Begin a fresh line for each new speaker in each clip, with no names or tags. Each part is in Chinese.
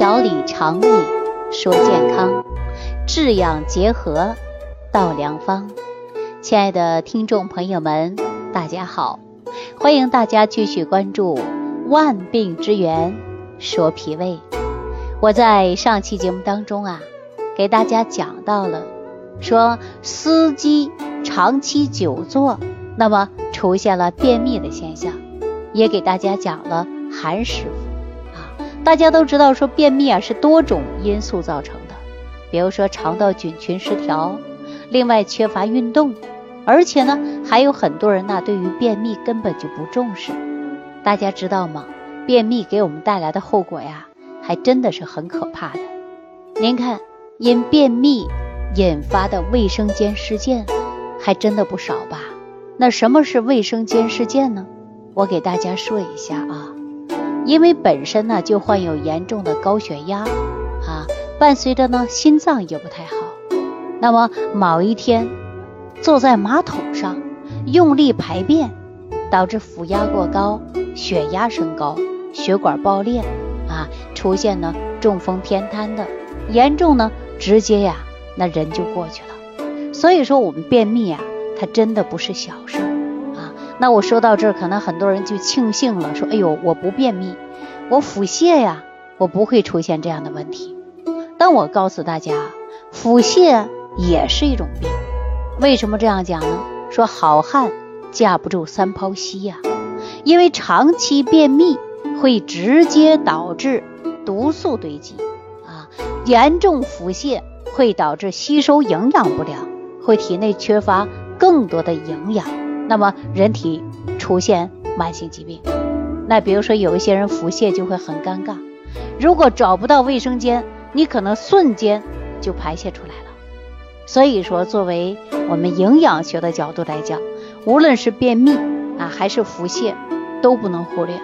调理肠胃说健康，治养结合道良方。亲爱的听众朋友们，大家好，欢迎大家继续关注《万病之源说脾胃》。我在上期节目当中啊，给大家讲到了，说司机长期久坐，那么出现了便秘的现象，也给大家讲了寒食。大家都知道，说便秘啊是多种因素造成的，比如说肠道菌群失调，另外缺乏运动，而且呢还有很多人呢对于便秘根本就不重视。大家知道吗？便秘给我们带来的后果呀，还真的是很可怕的。您看，因便秘引发的卫生间事件，还真的不少吧？那什么是卫生间事件呢？我给大家说一下啊。因为本身呢就患有严重的高血压啊，伴随着呢心脏也不太好。那么某一天坐在马桶上用力排便，导致腹压过高，血压升高，血管爆裂啊，出现呢中风偏瘫的严重呢，直接呀那人就过去了。所以说我们便秘啊，它真的不是小事。那我说到这儿，可能很多人就庆幸了，说：“哎呦，我不便秘，我腹泻呀，我不会出现这样的问题。”但我告诉大家，腹泻也是一种病。为什么这样讲呢？说好汉架不住三泡稀呀，因为长期便秘会直接导致毒素堆积啊，严重腹泻会导致吸收营养不良，会体内缺乏更多的营养。那么人体出现慢性疾病，那比如说有一些人腹泻就会很尴尬，如果找不到卫生间，你可能瞬间就排泄出来了。所以说，作为我们营养学的角度来讲，无论是便秘啊还是腹泻，都不能忽略。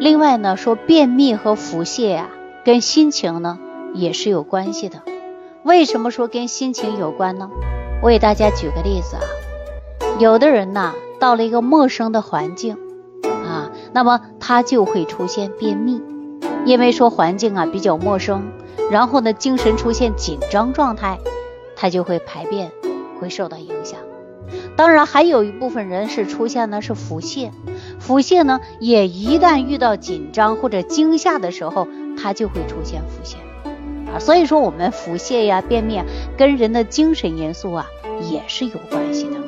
另外呢，说便秘和腹泻呀，跟心情呢也是有关系的。为什么说跟心情有关呢？我给大家举个例子啊。有的人呐，到了一个陌生的环境啊，那么他就会出现便秘，因为说环境啊比较陌生，然后呢精神出现紧张状态，他就会排便会受到影响。当然还有一部分人是出现的是腹泻，腹泻呢也一旦遇到紧张或者惊吓的时候，他就会出现腹泻啊。所以说我们腹泻呀、便秘啊，跟人的精神因素啊也是有关系的。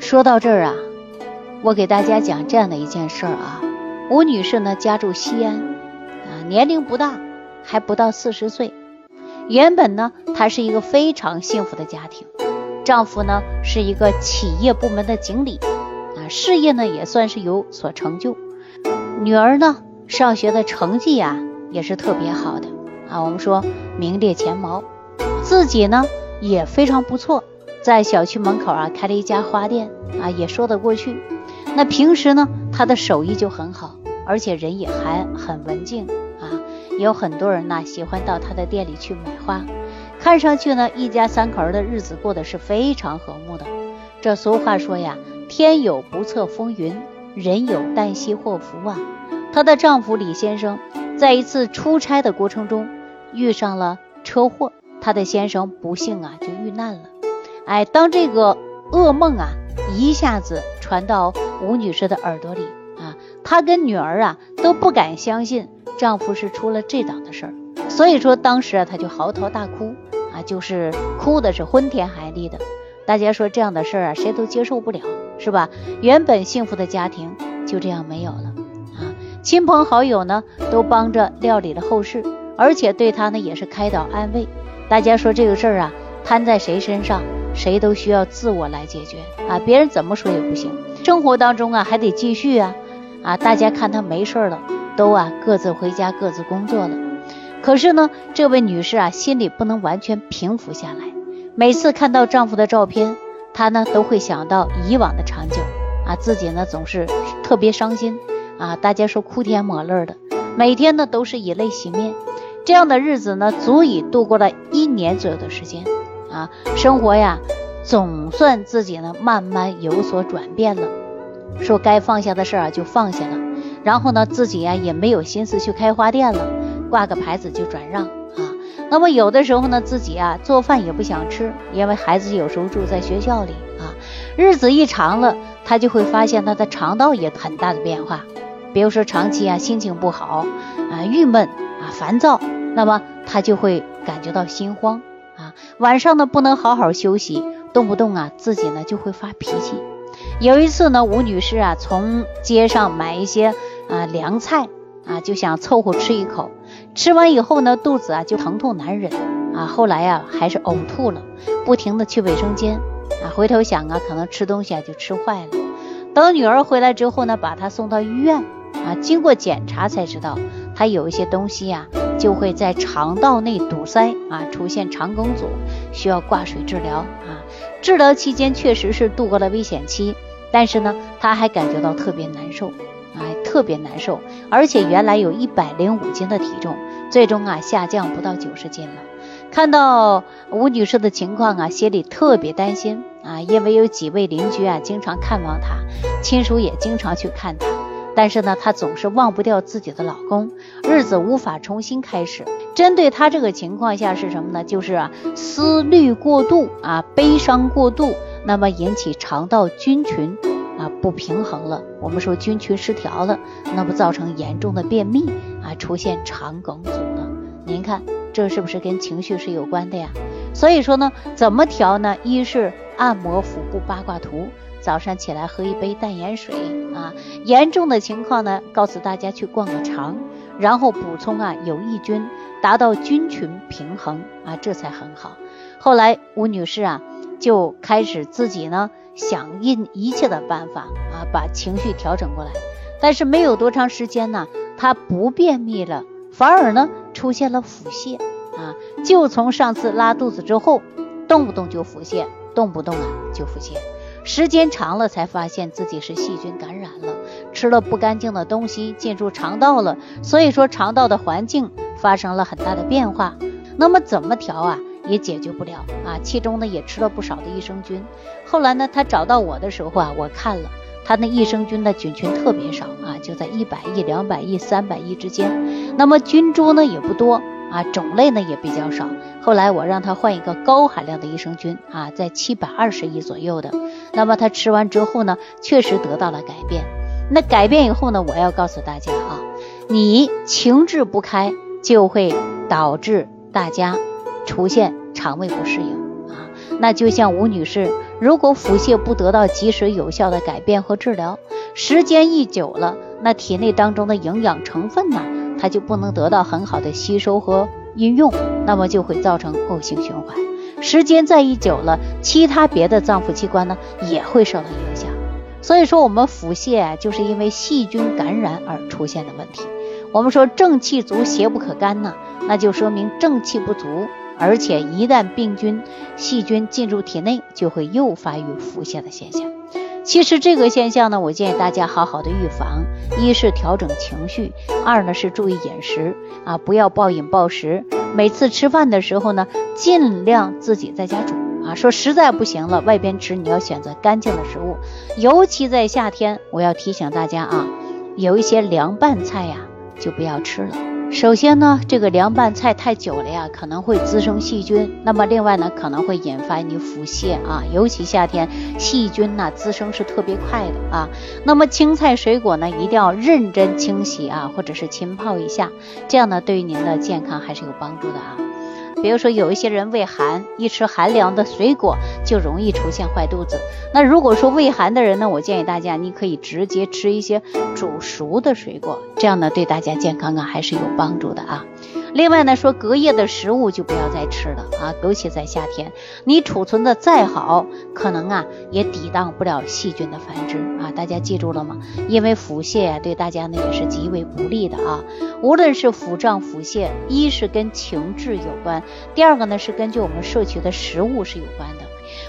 说到这儿啊，我给大家讲这样的一件事儿啊。吴女士呢家住西安啊，年龄不大，还不到四十岁。原本呢，她是一个非常幸福的家庭，丈夫呢是一个企业部门的经理啊，事业呢也算是有所成就。女儿呢上学的成绩呀也是特别好的啊，我们说名列前茅。自己呢也非常不错。在小区门口啊开了一家花店啊，也说得过去。那平时呢，他的手艺就很好，而且人也还很文静啊。有很多人呢喜欢到他的店里去买花，看上去呢一家三口的日子过得是非常和睦的。这俗话说呀，天有不测风云，人有旦夕祸福啊。她的丈夫李先生在一次出差的过程中遇上了车祸，他的先生不幸啊就遇难了。哎，当这个噩梦啊一下子传到吴女士的耳朵里啊，她跟女儿啊都不敢相信丈夫是出了这档的事儿，所以说当时啊她就嚎啕大哭啊，就是哭的是昏天黑地的。大家说这样的事儿啊谁都接受不了，是吧？原本幸福的家庭就这样没有了啊，亲朋好友呢都帮着料理了后事，而且对她呢也是开导安慰。大家说这个事儿啊摊在谁身上？谁都需要自我来解决啊，别人怎么说也不行。生活当中啊还得继续啊啊！大家看他没事了，都啊各自回家各自工作了。可是呢，这位女士啊心里不能完全平复下来。每次看到丈夫的照片，她呢都会想到以往的场景啊，自己呢总是特别伤心啊。大家说哭天抹泪的，每天呢都是以泪洗面，这样的日子呢足以度过了一年左右的时间。啊，生活呀，总算自己呢慢慢有所转变了。说该放下的事儿啊就放下了，然后呢自己呀也没有心思去开花店了，挂个牌子就转让啊。那么有的时候呢，自己啊做饭也不想吃，因为孩子有时候住在学校里啊，日子一长了，他就会发现他的肠道也很大的变化。比如说长期啊心情不好啊郁闷啊烦躁，那么他就会感觉到心慌晚上呢不能好好休息，动不动啊自己呢就会发脾气。有一次呢，吴女士啊从街上买一些啊凉菜啊，就想凑合吃一口，吃完以后呢肚子啊就疼痛难忍啊，后来呀还是呕吐了，不停的去卫生间啊，回头想啊可能吃东西啊就吃坏了。等女儿回来之后呢，把她送到医院。啊，经过检查才知道，她有一些东西呀，就会在肠道内堵塞啊，出现肠梗阻，需要挂水治疗啊。治疗期间确实是度过了危险期，但是呢，他还感觉到特别难受，啊，特别难受，而且原来有一百零五斤的体重，最终啊下降不到九十斤了。看到吴女士的情况啊，心里特别担心啊，因为有几位邻居啊经常看望她，亲属也经常去看她。但是呢，她总是忘不掉自己的老公，日子无法重新开始。针对她这个情况下是什么呢？就是啊，思虑过度啊，悲伤过度，那么引起肠道菌群啊不平衡了。我们说菌群失调了，那么造成严重的便秘啊，出现肠梗阻了。您看这是不是跟情绪是有关的呀？所以说呢，怎么调呢？一是按摩腹部八卦图。早上起来喝一杯淡盐水啊，严重的情况呢，告诉大家去灌个肠，然后补充啊有益菌，达到菌群平衡啊，这才很好。后来吴女士啊就开始自己呢想尽一切的办法啊，把情绪调整过来。但是没有多长时间呢，她不便秘了，反而呢出现了腹泻啊，就从上次拉肚子之后，动不动就腹泻，动不动啊就腹泻。时间长了，才发现自己是细菌感染了，吃了不干净的东西进入肠道了，所以说肠道的环境发生了很大的变化。那么怎么调啊，也解决不了啊。其中呢也吃了不少的益生菌。后来呢，他找到我的时候啊，我看了他那益生菌的菌群特别少啊，就在一百亿、两百亿、三百亿之间。那么菌株呢也不多。啊，种类呢也比较少。后来我让他换一个高含量的益生菌啊，在七百二十亿左右的。那么他吃完之后呢，确实得到了改变。那改变以后呢，我要告诉大家啊，你情志不开就会导致大家出现肠胃不适应啊。那就像吴女士，如果腹泻不得到及时有效的改变和治疗，时间一久了，那体内当中的营养成分呢？它就不能得到很好的吸收和应用，那么就会造成恶性循环。时间再一久了，其他别的脏腑器官呢也会受到影响。所以说，我们腹泻就是因为细菌感染而出现的问题。我们说正气足邪不可干呢，那就说明正气不足，而且一旦病菌、细菌进入体内，就会诱发于腹泻的现象。其实这个现象呢，我建议大家好好的预防。一是调整情绪，二呢是注意饮食啊，不要暴饮暴食。每次吃饭的时候呢，尽量自己在家煮啊。说实在不行了，外边吃你要选择干净的食物。尤其在夏天，我要提醒大家啊，有一些凉拌菜呀，就不要吃了。首先呢，这个凉拌菜太久了呀，可能会滋生细菌。那么另外呢，可能会引发你腹泻啊，尤其夏天细菌呢滋生是特别快的啊。那么青菜水果呢，一定要认真清洗啊，或者是浸泡一下，这样呢，对于您的健康还是有帮助的啊。比如说有一些人胃寒，一吃寒凉的水果就容易出现坏肚子。那如果说胃寒的人呢，我建议大家你可以直接吃一些煮熟的水果，这样呢对大家健康啊还是有帮助的啊。另外呢，说隔夜的食物就不要再吃了啊，尤其在夏天，你储存的再好，可能啊也抵挡不了细菌的繁殖啊。大家记住了吗？因为腹泻啊，对大家呢也是极为不利的啊。无论是腹胀、腹泻，一是跟情志有关，第二个呢是根据我们摄取的食物是有关的。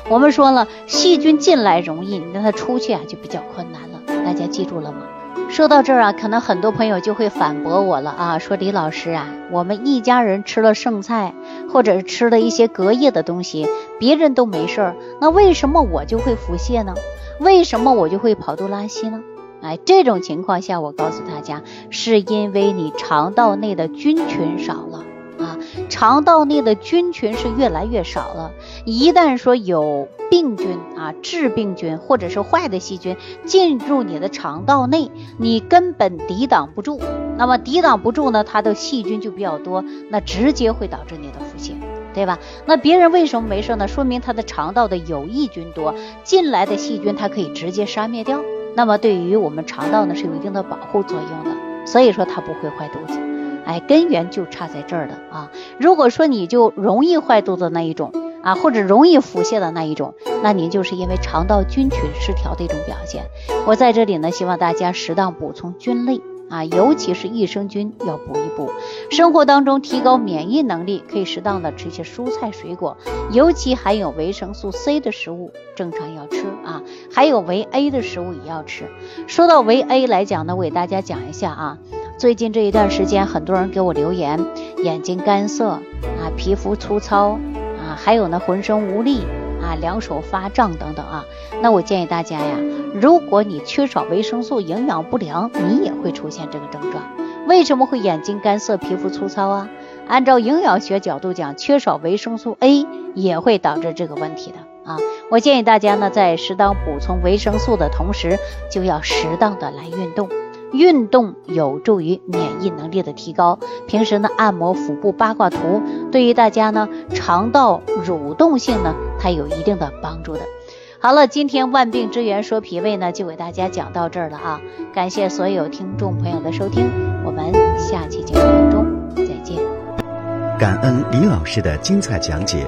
我们说了，细菌进来容易，你让它出去啊就比较困难了。大家记住了吗？说到这儿啊，可能很多朋友就会反驳我了啊，说李老师啊，我们一家人吃了剩菜，或者是吃了一些隔夜的东西，别人都没事儿，那为什么我就会腹泻呢？为什么我就会跑肚拉稀呢？哎，这种情况下，我告诉大家，是因为你肠道内的菌群少了啊，肠道内的菌群是越来越少了。一旦说有病菌啊、致病菌或者是坏的细菌进入你的肠道内，你根本抵挡不住。那么抵挡不住呢，它的细菌就比较多，那直接会导致你的腹泻，对吧？那别人为什么没事呢？说明他的肠道的有益菌多，进来的细菌它可以直接杀灭掉。那么对于我们肠道呢是有一定的保护作用的，所以说它不会坏肚子，哎，根源就差在这儿的啊。如果说你就容易坏肚子那一种啊，或者容易腹泻的那一种，那您就是因为肠道菌群失调的一种表现。我在这里呢，希望大家适当补充菌类。啊，尤其是益生菌要补一补。生活当中提高免疫能力，可以适当的吃一些蔬菜水果，尤其含有维生素 C 的食物，正常要吃啊。还有维 A 的食物也要吃。说到维 A 来讲呢，我给大家讲一下啊。最近这一段时间，很多人给我留言，眼睛干涩啊，皮肤粗糙啊，还有呢浑身无力。两手发胀等等啊，那我建议大家呀，如果你缺少维生素，营养不良，你也会出现这个症状。为什么会眼睛干涩、皮肤粗糙啊？按照营养学角度讲，缺少维生素 A 也会导致这个问题的啊。我建议大家呢，在适当补充维生素的同时，就要适当的来运动。运动有助于免疫能力的提高。平时呢，按摩腹部八卦图，对于大家呢肠道蠕动性呢，它有一定的帮助的。好了，今天万病之源说脾胃呢，就给大家讲到这儿了啊！感谢所有听众朋友的收听，我们下期节目中再见。
感恩李老师的精彩讲解。